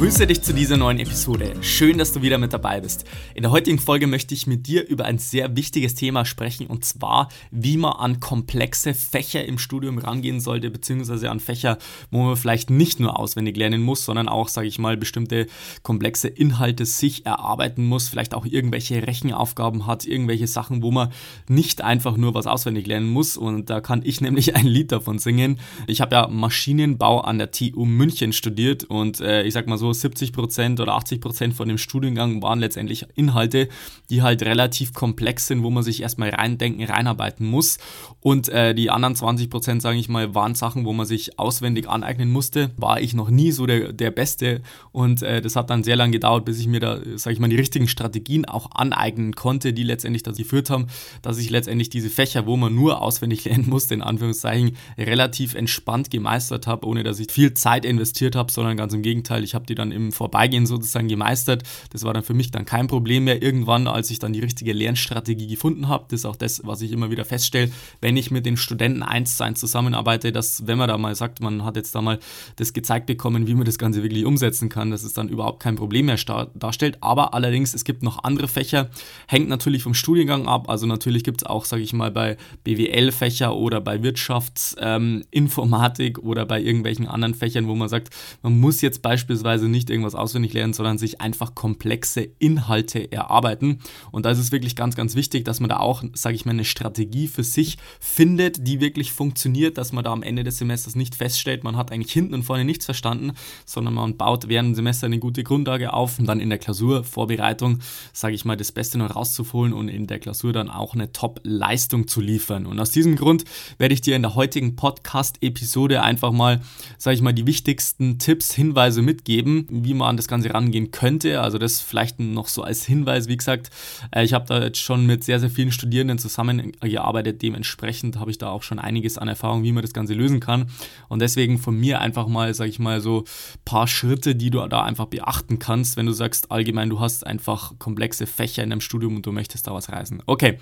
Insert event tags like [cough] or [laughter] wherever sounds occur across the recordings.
Grüße dich zu dieser neuen Episode. Schön, dass du wieder mit dabei bist. In der heutigen Folge möchte ich mit dir über ein sehr wichtiges Thema sprechen und zwar, wie man an komplexe Fächer im Studium rangehen sollte, beziehungsweise an Fächer, wo man vielleicht nicht nur auswendig lernen muss, sondern auch, sage ich mal, bestimmte komplexe Inhalte sich erarbeiten muss, vielleicht auch irgendwelche Rechenaufgaben hat, irgendwelche Sachen, wo man nicht einfach nur was auswendig lernen muss und da kann ich nämlich ein Lied davon singen. Ich habe ja Maschinenbau an der TU München studiert und äh, ich sag mal so, 70% oder 80% von dem Studiengang waren letztendlich Inhalte, die halt relativ komplex sind, wo man sich erstmal reindenken, reinarbeiten muss. Und äh, die anderen 20% sage ich mal, waren Sachen, wo man sich auswendig aneignen musste. War ich noch nie so der, der Beste und äh, das hat dann sehr lange gedauert, bis ich mir da, sage ich mal, die richtigen Strategien auch aneignen konnte, die letztendlich dazu geführt haben, dass ich letztendlich diese Fächer, wo man nur auswendig [laughs] lernen musste, in Anführungszeichen, relativ entspannt gemeistert habe, ohne dass ich viel Zeit investiert habe, sondern ganz im Gegenteil, ich habe die dann im Vorbeigehen sozusagen gemeistert. Das war dann für mich dann kein Problem mehr irgendwann, als ich dann die richtige Lernstrategie gefunden habe. Das ist auch das, was ich immer wieder feststelle, wenn ich mit den Studenten eins zu eins zusammenarbeite, dass wenn man da mal sagt, man hat jetzt da mal das gezeigt bekommen, wie man das Ganze wirklich umsetzen kann, dass es dann überhaupt kein Problem mehr darstellt. Aber allerdings, es gibt noch andere Fächer, hängt natürlich vom Studiengang ab. Also natürlich gibt es auch, sage ich mal, bei BWL-Fächer oder bei Wirtschaftsinformatik ähm, oder bei irgendwelchen anderen Fächern, wo man sagt, man muss jetzt beispielsweise nicht irgendwas auswendig lernen, sondern sich einfach komplexe Inhalte erarbeiten. Und da ist es wirklich ganz, ganz wichtig, dass man da auch, sage ich mal, eine Strategie für sich findet, die wirklich funktioniert, dass man da am Ende des Semesters nicht feststellt, man hat eigentlich hinten und vorne nichts verstanden, sondern man baut während dem Semester eine gute Grundlage auf und dann in der Klausurvorbereitung, sage ich mal, das Beste noch rauszuholen und in der Klausur dann auch eine Top-Leistung zu liefern. Und aus diesem Grund werde ich dir in der heutigen Podcast-Episode einfach mal, sage ich mal, die wichtigsten Tipps, Hinweise mitgeben, wie man an das Ganze rangehen könnte. Also das vielleicht noch so als Hinweis, wie gesagt, äh, ich habe da jetzt schon mit sehr, sehr vielen Studierenden zusammengearbeitet. Dementsprechend habe ich da auch schon einiges an Erfahrung, wie man das Ganze lösen kann. Und deswegen von mir einfach mal, sage ich mal, so ein paar Schritte, die du da einfach beachten kannst, wenn du sagst, allgemein, du hast einfach komplexe Fächer in deinem Studium und du möchtest da was reißen. Okay,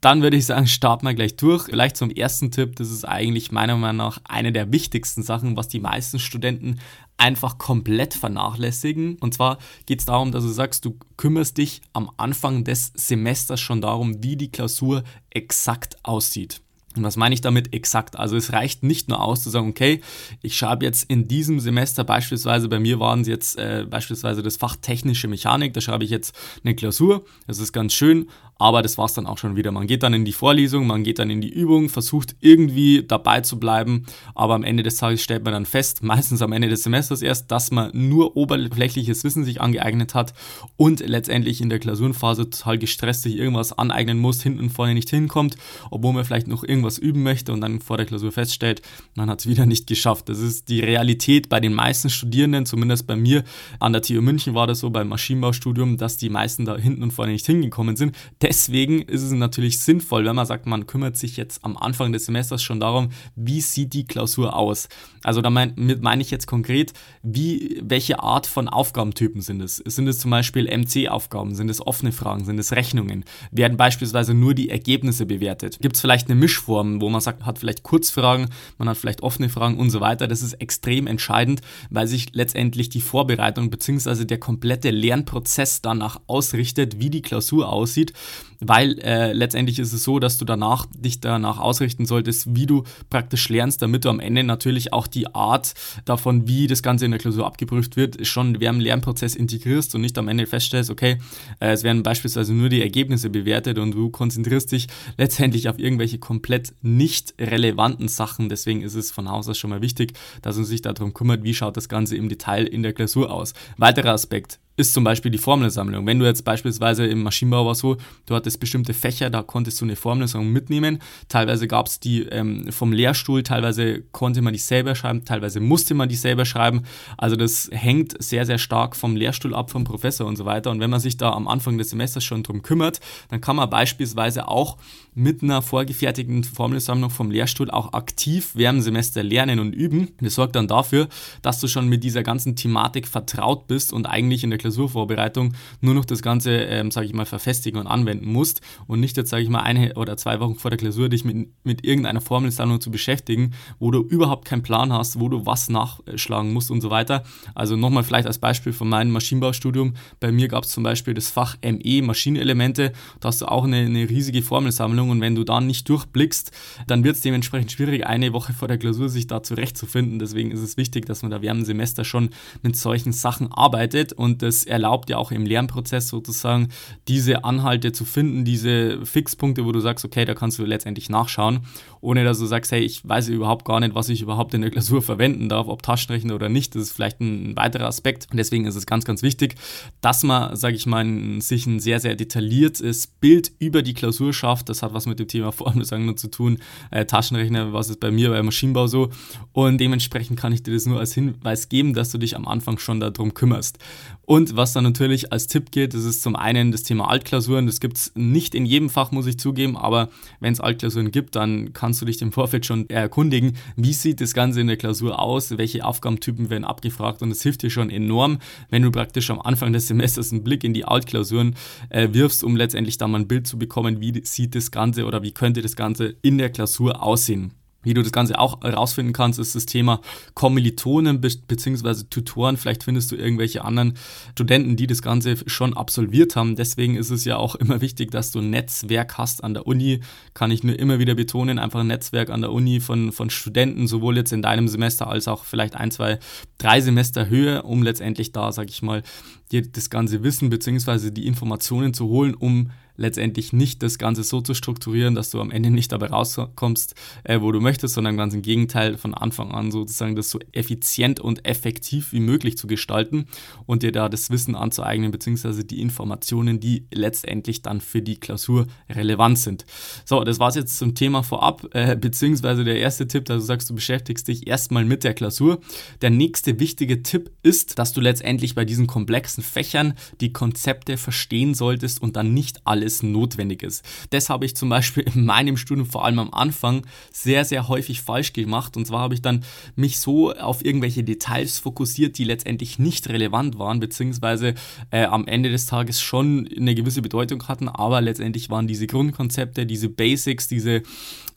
dann würde ich sagen, starten wir gleich durch. Vielleicht zum ersten Tipp, das ist eigentlich meiner Meinung nach eine der wichtigsten Sachen, was die meisten Studenten einfach komplett vernachlässigen. Und zwar geht es darum, dass du sagst, du kümmerst dich am Anfang des Semesters schon darum, wie die Klausur exakt aussieht. Und was meine ich damit exakt? Also es reicht nicht nur aus zu sagen, okay, ich schreibe jetzt in diesem Semester beispielsweise, bei mir waren es jetzt äh, beispielsweise das Fach technische Mechanik, da schreibe ich jetzt eine Klausur, das ist ganz schön, aber das war es dann auch schon wieder. Man geht dann in die Vorlesung, man geht dann in die Übung, versucht irgendwie dabei zu bleiben, aber am Ende des Tages stellt man dann fest, [laughs] meistens am Ende des Semesters erst, dass man nur oberflächliches Wissen sich angeeignet hat und letztendlich in der Klausurenphase total gestresst sich irgendwas aneignen muss, hinten und vorne nicht hinkommt, obwohl man vielleicht noch irgendwas üben möchte und dann vor der Klausur feststellt, man hat es wieder nicht geschafft. Das ist die Realität bei den meisten Studierenden, zumindest bei mir an der TU München war das so beim Maschinenbaustudium, dass die meisten da hinten und vorne nicht hingekommen sind deswegen ist es natürlich sinnvoll, wenn man sagt, man kümmert sich jetzt am Anfang des Semesters schon darum, wie sieht die Klausur aus. Also damit meine ich jetzt konkret, wie, welche Art von Aufgabentypen sind es? Sind es zum Beispiel MC-Aufgaben? Sind es offene Fragen? Sind es Rechnungen? Werden beispielsweise nur die Ergebnisse bewertet? Gibt es vielleicht eine Mischform, wo man sagt, hat vielleicht Kurzfragen, man hat vielleicht offene Fragen und so weiter? Das ist extrem entscheidend, weil sich letztendlich die Vorbereitung bzw. der komplette Lernprozess danach ausrichtet, wie die Klausur aussieht weil äh, letztendlich ist es so, dass du danach dich danach ausrichten solltest, wie du praktisch lernst, damit du am Ende natürlich auch die Art davon, wie das Ganze in der Klausur abgeprüft wird, schon während dem Lernprozess integrierst und nicht am Ende feststellst, okay, äh, es werden beispielsweise nur die Ergebnisse bewertet und du konzentrierst dich letztendlich auf irgendwelche komplett nicht relevanten Sachen. Deswegen ist es von Haus aus schon mal wichtig, dass man sich darum kümmert, wie schaut das Ganze im Detail in der Klausur aus. Weiterer Aspekt, ist zum Beispiel die Formelsammlung. Wenn du jetzt beispielsweise im Maschinenbau war so, du hattest bestimmte Fächer, da konntest du eine Formelsammlung mitnehmen. Teilweise gab es die ähm, vom Lehrstuhl, teilweise konnte man die selber schreiben, teilweise musste man die selber schreiben. Also das hängt sehr, sehr stark vom Lehrstuhl ab, vom Professor und so weiter. Und wenn man sich da am Anfang des Semesters schon drum kümmert, dann kann man beispielsweise auch mit einer vorgefertigten Formelsammlung vom Lehrstuhl auch aktiv während dem Semester lernen und üben. Das sorgt dann dafür, dass du schon mit dieser ganzen Thematik vertraut bist und eigentlich in der Klausurvorbereitung nur noch das Ganze, ähm, sage ich mal, verfestigen und anwenden musst und nicht jetzt, sage ich mal, eine oder zwei Wochen vor der Klausur dich mit, mit irgendeiner Formelsammlung zu beschäftigen, wo du überhaupt keinen Plan hast, wo du was nachschlagen musst und so weiter. Also nochmal vielleicht als Beispiel von meinem Maschinenbaustudium. Bei mir gab es zum Beispiel das Fach ME Maschinenelemente. Da hast du auch eine, eine riesige Formelsammlung und wenn du da nicht durchblickst, dann wird es dementsprechend schwierig, eine Woche vor der Klausur sich da zurechtzufinden. Deswegen ist es wichtig, dass man da während dem Semester schon mit solchen Sachen arbeitet und das erlaubt ja auch im Lernprozess sozusagen diese Anhalte zu finden, diese Fixpunkte, wo du sagst, okay, da kannst du letztendlich nachschauen, ohne dass du sagst, hey, ich weiß überhaupt gar nicht, was ich überhaupt in der Klausur verwenden darf, ob Taschenrechner oder nicht. Das ist vielleicht ein weiterer Aspekt. Und deswegen ist es ganz, ganz wichtig, dass man, sage ich mal, sich ein sehr, sehr detailliertes Bild über die Klausur schafft. Das hat was mit dem Thema Formelsammlung zu tun. Äh, Taschenrechner, was ist bei mir beim Maschinenbau so. Und dementsprechend kann ich dir das nur als Hinweis geben, dass du dich am Anfang schon darum kümmerst. Und was dann natürlich als Tipp geht, das ist zum einen das Thema Altklausuren. Das gibt es nicht in jedem Fach, muss ich zugeben, aber wenn es Altklausuren gibt, dann kannst du dich im Vorfeld schon erkundigen, wie sieht das Ganze in der Klausur aus, welche Aufgabentypen werden abgefragt und es hilft dir schon enorm, wenn du praktisch am Anfang des Semesters einen Blick in die Altklausuren äh, wirfst, um letztendlich dann mal ein Bild zu bekommen, wie sieht das Ganze oder wie könnte das Ganze in der Klausur aussehen. Wie du das Ganze auch herausfinden kannst, ist das Thema Kommilitonen bzw. Tutoren. Vielleicht findest du irgendwelche anderen Studenten, die das Ganze schon absolviert haben. Deswegen ist es ja auch immer wichtig, dass du ein Netzwerk hast an der Uni. Kann ich nur immer wieder betonen, einfach ein Netzwerk an der Uni von, von Studenten, sowohl jetzt in deinem Semester als auch vielleicht ein, zwei, drei Semester höher, um letztendlich da, sag ich mal, dir das ganze Wissen bzw. die Informationen zu holen, um letztendlich nicht das Ganze so zu strukturieren, dass du am Ende nicht dabei rauskommst, äh, wo du möchtest, sondern ganz im Gegenteil von Anfang an sozusagen das so effizient und effektiv wie möglich zu gestalten und dir da das Wissen anzueignen, beziehungsweise die Informationen, die letztendlich dann für die Klausur relevant sind. So, das war es jetzt zum Thema vorab, äh, beziehungsweise der erste Tipp, dass du sagst, du beschäftigst dich erstmal mit der Klausur. Der nächste wichtige Tipp ist, dass du letztendlich bei diesen komplexen Fächern die Konzepte verstehen solltest und dann nicht alle alles notwendig ist. Das habe ich zum Beispiel in meinem Studium vor allem am Anfang sehr, sehr häufig falsch gemacht. Und zwar habe ich dann mich so auf irgendwelche Details fokussiert, die letztendlich nicht relevant waren, beziehungsweise äh, am Ende des Tages schon eine gewisse Bedeutung hatten, aber letztendlich waren diese Grundkonzepte, diese Basics, diese,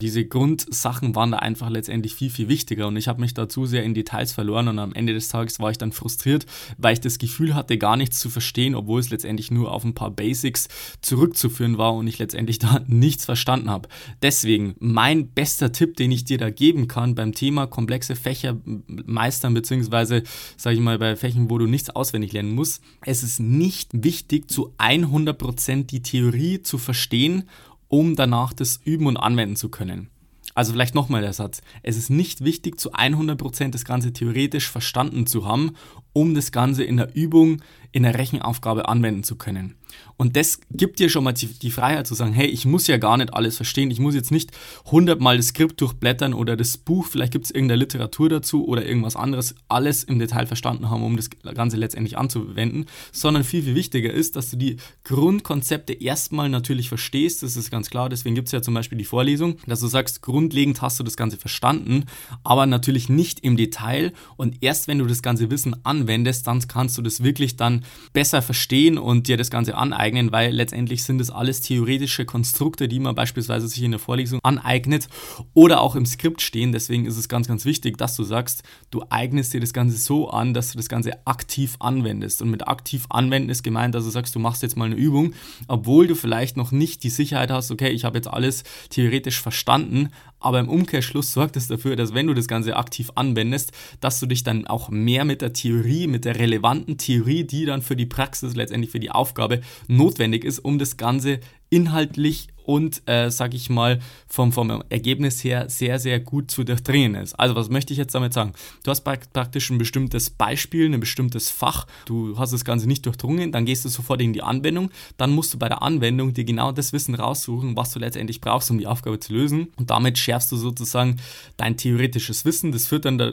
diese Grundsachen waren da einfach letztendlich viel, viel wichtiger. Und ich habe mich da zu sehr in Details verloren und am Ende des Tages war ich dann frustriert, weil ich das Gefühl hatte, gar nichts zu verstehen, obwohl es letztendlich nur auf ein paar Basics zurück zurückzuführen war und ich letztendlich [laughs] da nichts verstanden habe. Deswegen mein bester Tipp, den ich dir da geben kann beim Thema komplexe Fächer meistern, beziehungsweise, sage ich mal, bei Fächern, wo du nichts auswendig lernen musst, es ist nicht wichtig, zu 100% die Theorie zu verstehen, um danach das üben und anwenden zu können. Also vielleicht nochmal der Satz. Es ist nicht wichtig, zu 100% das Ganze theoretisch verstanden zu haben, um das Ganze in der Übung, in der Rechenaufgabe anwenden zu können. Und das gibt dir schon mal die, Freiheit zu sagen, hey, ich muss ja gar nicht alles verstehen. Ich muss jetzt nicht hundertmal das Skript durchblättern oder das Buch, vielleicht gibt es irgendeine Literatur dazu oder irgendwas anderes, alles im Detail verstanden haben, um das Ganze letztendlich anzuwenden, sondern viel, viel wichtiger ist, dass du die Grundkonzepte erstmal natürlich verstehst. Das ist ganz klar. Deswegen gibt es ja zum Beispiel die Vorlesung, dass du sagst, grundlegend hast du das Ganze verstanden, aber natürlich nicht im Detail. Und erst wenn du das ganze Wissen anwendest, dann kannst du das wirklich dann besser verstehen und dir das Ganze aneignen, weil letztendlich sind es alles theoretische Konstrukte, die man beispielsweise sich in der Vorlesung aneignet oder auch im Skript stehen. Deswegen ist es ganz, ganz wichtig, dass du sagst, du eignest dir das Ganze so an, dass du das Ganze aktiv anwendest. Und mit aktiv anwenden ist gemeint, dass du sagst, du machst jetzt mal eine Übung, obwohl du vielleicht noch nicht die Sicherheit hast, okay, ich habe jetzt alles theoretisch verstanden, aber im Umkehrschluss sorgt es dafür, dass wenn du das Ganze aktiv anwendest, dass du dich dann auch mehr mit der Theorie, mit der relevanten Theorie, die dann für die Praxis, letztendlich für die Aufgabe notwendig ist, um das Ganze inhaltlich und, äh, sag ich mal, vom, vom Ergebnis her sehr, sehr gut zu durchdringen ist. Also, was möchte ich jetzt damit sagen? Du hast praktisch ein bestimmtes Beispiel, ein bestimmtes Fach, du hast das Ganze nicht durchdrungen, dann gehst du sofort in die Anwendung, dann musst du bei der Anwendung dir genau das Wissen raussuchen, was du letztendlich brauchst, um die Aufgabe zu lösen. Und damit schärfst du sozusagen dein theoretisches Wissen. Das führt dann da,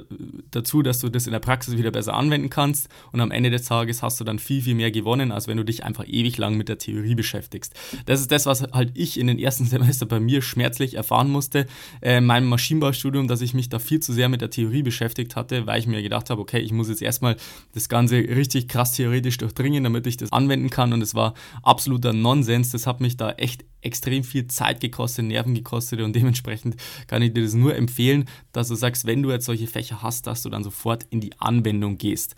dazu, dass du das in der Praxis wieder besser anwenden kannst und am Ende des Tages hast du dann viel, viel mehr gewonnen, als wenn du dich einfach ewig lang mit der Theorie beschäftigst. Das ist das, was halt ich in den ersten [laughs] Semester bei mir schmerzlich erfahren musste, äh, in meinem Maschinenbaustudium, dass ich mich da viel zu sehr mit der Theorie beschäftigt hatte, weil ich mir gedacht habe, okay, ich muss jetzt erstmal das Ganze richtig krass theoretisch durchdringen, damit ich das anwenden kann und es war absoluter Nonsens. Das hat mich da echt extrem viel Zeit gekostet, Nerven gekostet und dementsprechend kann ich dir das nur empfehlen, dass du sagst, wenn du jetzt solche Fächer hast, dass du dann sofort in die Anwendung gehst.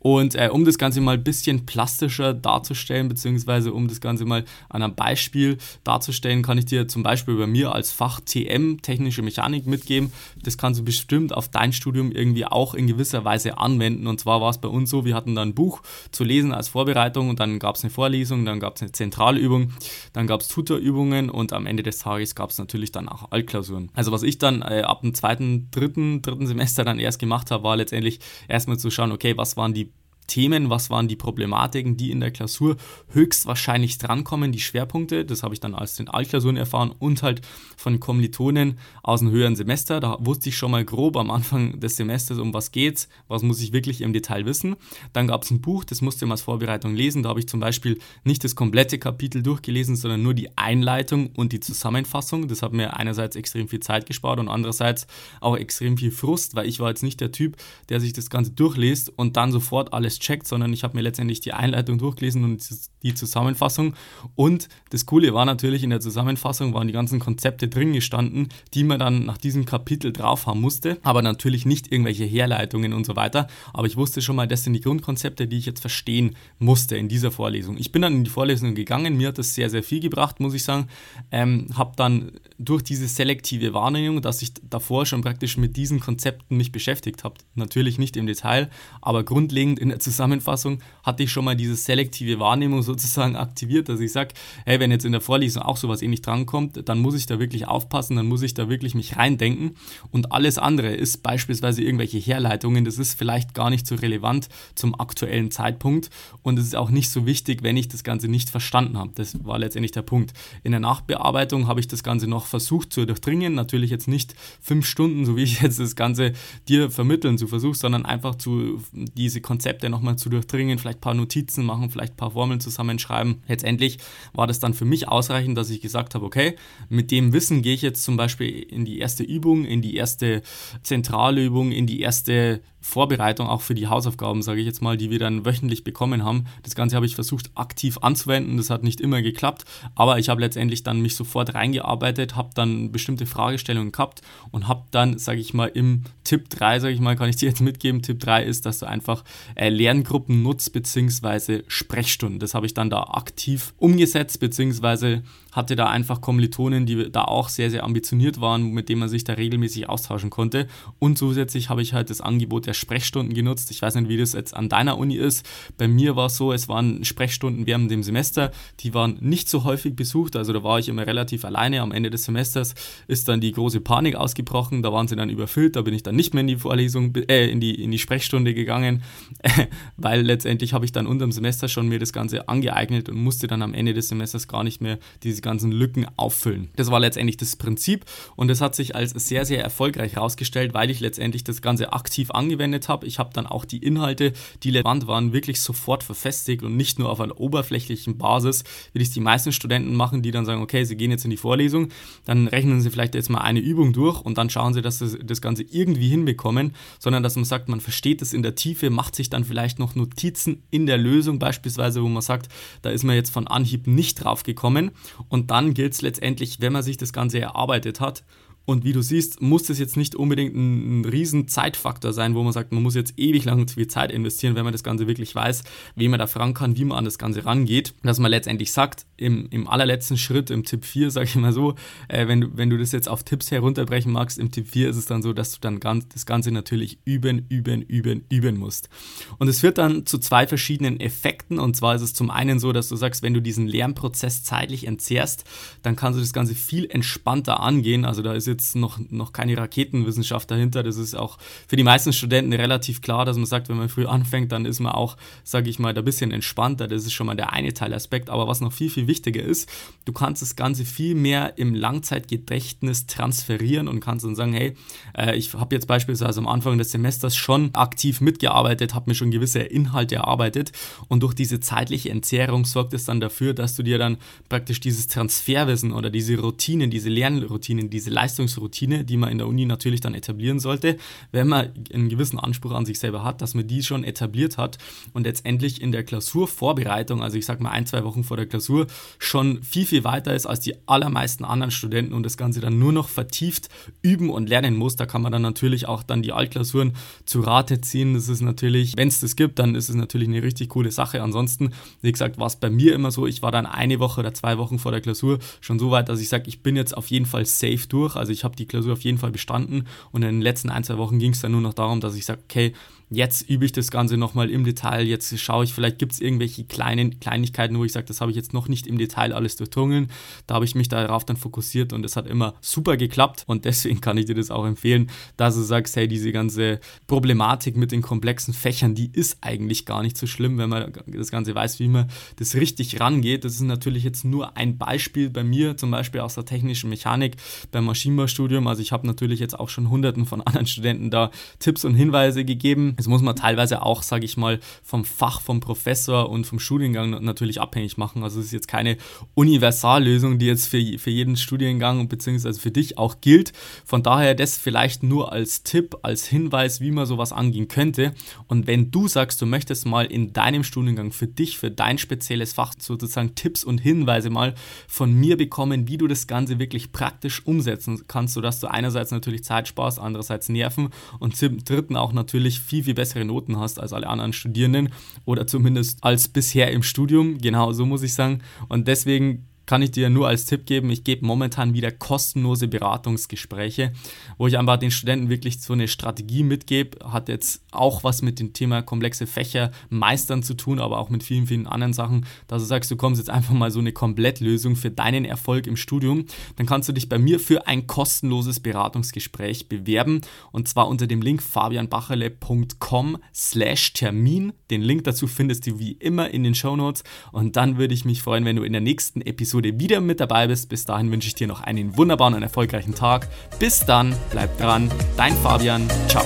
Und äh, um das Ganze mal ein bisschen plastischer darzustellen, beziehungsweise um das Ganze mal an einem Beispiel darzustellen, kann ich dir zum Beispiel bei mir als Fach TM, technische Mechanik, mitgeben. Das kannst du bestimmt auf dein Studium irgendwie auch in gewisser Weise anwenden. Und zwar war es bei uns so, wir hatten dann ein Buch zu lesen als Vorbereitung und dann gab es eine Vorlesung, dann gab es eine Zentralübung, dann gab es Tutorübungen und am Ende des Tages gab es natürlich dann auch Altklausuren. Also was ich dann äh, ab dem zweiten, dritten, dritten Semester dann erst gemacht habe, war letztendlich erstmal zu schauen, okay, was waren die Themen, was waren die Problematiken, die in der Klausur höchstwahrscheinlich drankommen, die Schwerpunkte, das habe ich dann aus den Altklausuren erfahren und halt von Kommilitonen aus dem höheren Semester. Da wusste ich schon mal grob am Anfang des Semesters, um was geht's, was muss ich wirklich im Detail wissen. Dann gab es ein Buch, das musste man als Vorbereitung lesen. Da habe ich zum Beispiel nicht das komplette Kapitel durchgelesen, sondern nur die Einleitung und die Zusammenfassung. Das hat mir einerseits extrem viel Zeit gespart und andererseits auch extrem viel Frust, weil ich war jetzt nicht der Typ, der sich das Ganze durchliest und dann sofort alles checkt, sondern ich habe mir letztendlich die Einleitung durchgelesen und die Zusammenfassung. Und das Coole war natürlich, in der Zusammenfassung waren die ganzen Konzepte drin gestanden, die man dann nach diesem Kapitel drauf haben musste, aber natürlich nicht irgendwelche Herleitungen und so weiter. Aber ich wusste schon mal, das sind die Grundkonzepte, die ich jetzt verstehen musste in dieser Vorlesung. Ich bin dann in die Vorlesung gegangen, mir hat das sehr, sehr viel gebracht, muss ich sagen. Ähm, habe dann durch diese selektive Wahrnehmung, dass ich davor schon praktisch mit diesen Konzepten mich beschäftigt habe, natürlich nicht im Detail, aber grundlegend in der Zusammenfassung hatte ich schon mal diese selektive Wahrnehmung sozusagen aktiviert, dass ich sage, hey, wenn jetzt in der Vorlesung auch sowas ähnlich drankommt, dann muss ich da wirklich aufpassen, dann muss ich da wirklich mich reindenken und alles andere ist beispielsweise irgendwelche Herleitungen, das ist vielleicht gar nicht so relevant zum aktuellen Zeitpunkt und es ist auch nicht so wichtig, wenn ich das Ganze nicht verstanden habe. Das war letztendlich der Punkt. In der Nachbearbeitung habe ich das Ganze noch versucht zu durchdringen, natürlich jetzt nicht fünf Stunden, so wie ich jetzt das Ganze dir vermitteln zu versuche, sondern einfach zu diese Konzepte noch nochmal zu durchdringen, vielleicht ein paar Notizen machen, vielleicht ein paar Formeln zusammenschreiben. Letztendlich war das dann für mich ausreichend, dass ich gesagt habe, okay, mit dem Wissen gehe ich jetzt zum Beispiel in die erste Übung, in die erste Zentralübung, in die erste Vorbereitung auch für die Hausaufgaben, sage ich jetzt mal, die wir dann wöchentlich bekommen haben. Das Ganze habe ich versucht aktiv anzuwenden. Das hat nicht immer geklappt, aber ich habe letztendlich dann mich sofort reingearbeitet, habe dann bestimmte Fragestellungen gehabt und habe dann, sage ich mal, im Tipp 3, sage ich mal, kann ich dir jetzt mitgeben. Tipp 3 ist, dass du einfach äh, Lerngruppen nutzt bzw. Sprechstunden. Das habe ich dann da aktiv umgesetzt bzw. hatte da einfach Kommilitonen, die da auch sehr, sehr ambitioniert waren, mit denen man sich da regelmäßig austauschen konnte. Und zusätzlich habe ich halt das Angebot der Sprechstunden genutzt. Ich weiß nicht, wie das jetzt an deiner Uni ist. Bei mir war es so, es waren Sprechstunden während dem Semester, die waren nicht so häufig besucht, also da war ich immer relativ alleine. Am Ende des Semesters ist dann die große Panik ausgebrochen, da waren sie dann überfüllt, da bin ich dann nicht mehr in die Vorlesung, äh, in die, in die Sprechstunde gegangen, [laughs] weil letztendlich habe ich dann unter dem Semester schon mir das Ganze angeeignet und musste dann am Ende des Semesters gar nicht mehr diese ganzen Lücken auffüllen. Das war letztendlich das Prinzip und das hat sich als sehr, sehr erfolgreich herausgestellt, weil ich letztendlich das Ganze aktiv angewendet habe. Ich habe dann auch die Inhalte, die relevant waren, wirklich sofort verfestigt und nicht nur auf einer oberflächlichen Basis, wie das die meisten Studenten machen, die dann sagen, okay, sie gehen jetzt in die Vorlesung, dann rechnen sie vielleicht jetzt mal eine Übung durch und dann schauen sie, dass sie das Ganze irgendwie hinbekommen, sondern dass man sagt, man versteht es in der Tiefe, macht sich dann vielleicht noch Notizen in der Lösung beispielsweise, wo man sagt, da ist man jetzt von Anhieb nicht drauf gekommen und dann gilt es letztendlich, wenn man sich das Ganze erarbeitet hat, und wie du siehst, muss das jetzt nicht unbedingt ein, ein riesen Zeitfaktor sein, wo man sagt, man muss jetzt ewig lang viel Zeit investieren, wenn man das Ganze wirklich weiß, wie man da fragen kann, wie man an das Ganze rangeht. Dass man letztendlich sagt, im, im allerletzten Schritt, im Tipp 4, sage ich mal so, äh, wenn, du, wenn du das jetzt auf Tipps herunterbrechen magst, im Tipp 4 ist es dann so, dass du dann ganz, das Ganze natürlich üben, üben, üben, üben musst. Und es führt dann zu zwei verschiedenen Effekten. Und zwar ist es zum einen so, dass du sagst, wenn du diesen Lernprozess zeitlich entzehrst, dann kannst du das Ganze viel entspannter angehen. Also da ist jetzt jetzt noch, noch keine Raketenwissenschaft dahinter. Das ist auch für die meisten Studenten relativ klar, dass man sagt, wenn man früh anfängt, dann ist man auch, sage ich mal, da ein bisschen entspannter. Das ist schon mal der eine Teilaspekt. Aber was noch viel, viel wichtiger ist, du kannst das Ganze viel mehr im Langzeitgedächtnis transferieren und kannst dann sagen, hey, äh, ich habe jetzt beispielsweise am Anfang des Semesters schon aktiv mitgearbeitet, habe mir schon gewisse Inhalte erarbeitet und durch diese zeitliche Entzehrung sorgt es dann dafür, dass du dir dann praktisch dieses Transferwissen oder diese Routinen, diese Lernroutinen, diese Leistungsroutine, die man in der Uni natürlich dann etablieren sollte, wenn man einen gewissen Anspruch an sich selber hat, dass man die schon etabliert hat und letztendlich in der Klausurvorbereitung, also ich sag mal ein, zwei Wochen vor der Klausur, schon viel, viel weiter ist als die allermeisten anderen Studenten und das Ganze dann nur noch vertieft üben und lernen muss. Da kann man dann natürlich auch dann die Altklausuren zu Rate ziehen. Das ist natürlich, wenn es das gibt, dann ist es natürlich eine richtig coole Sache. Ansonsten, wie gesagt, war es bei mir immer so, ich war dann eine Woche oder zwei Wochen vor der Klausur schon so weit, dass ich sage, ich bin jetzt auf jeden Fall safe durch. Also ich habe die Klausur auf jeden Fall bestanden und in den letzten ein, zwei Wochen ging es dann nur noch darum, dass ich sage, okay, jetzt übe ich das Ganze nochmal im Detail, jetzt schaue ich, vielleicht gibt es irgendwelche kleinen Kleinigkeiten, wo ich sage, das habe ich jetzt noch nicht im Detail alles durchdrungen. Da habe ich mich darauf dann fokussiert und es hat immer super geklappt und deswegen kann ich dir das auch empfehlen, dass du sagst, hey, diese ganze Problematik mit den komplexen Fächern, die ist eigentlich gar nicht so schlimm, wenn man das Ganze weiß, wie man das richtig rangeht. Das ist natürlich jetzt nur ein Beispiel bei mir, zum Beispiel aus der technischen Mechanik beim Maschinenbaustudium. Also ich habe natürlich jetzt auch schon hunderten von anderen Studenten da Tipps und Hinweise gegeben. Das muss man teilweise auch, sage ich mal, vom Fach, vom Professor und vom Studiengang natürlich abhängig machen. Also es ist jetzt keine Universallösung, die jetzt für, für jeden Studiengang bzw. für dich auch gilt. Von daher das vielleicht nur als Tipp, als Hinweis, wie man sowas angehen könnte. Und wenn du sagst, du möchtest mal in deinem Studiengang für dich, für dein spezielles Fach sozusagen Tipps und Hinweise mal von mir bekommen, wie du das Ganze wirklich praktisch umsetzen kannst, sodass du einerseits natürlich Zeit sparst, andererseits Nerven und zum dritten auch natürlich viel, viel bessere Noten hast als alle anderen Studierenden oder zumindest als bisher im Studium. Genau so muss ich sagen. Und deswegen kann ich dir nur als Tipp geben, ich gebe momentan wieder kostenlose Beratungsgespräche, wo ich einfach den Studenten wirklich so eine Strategie mitgebe. Hat jetzt auch was mit dem Thema komplexe Fächer meistern zu tun, aber auch mit vielen, vielen anderen Sachen. Dass du sagst, du kommst jetzt einfach mal so eine Komplettlösung für deinen Erfolg im Studium, dann kannst du dich bei mir für ein kostenloses Beratungsgespräch bewerben und zwar unter dem Link fabianbacherle.com slash Termin. Den Link dazu findest du wie immer in den Show Notes und dann würde ich mich freuen, wenn du in der nächsten Episode Episode wieder mit dabei bist. Bis dahin wünsche ich dir noch einen wunderbaren und erfolgreichen Tag. Bis dann, bleib dran, dein Fabian, ciao.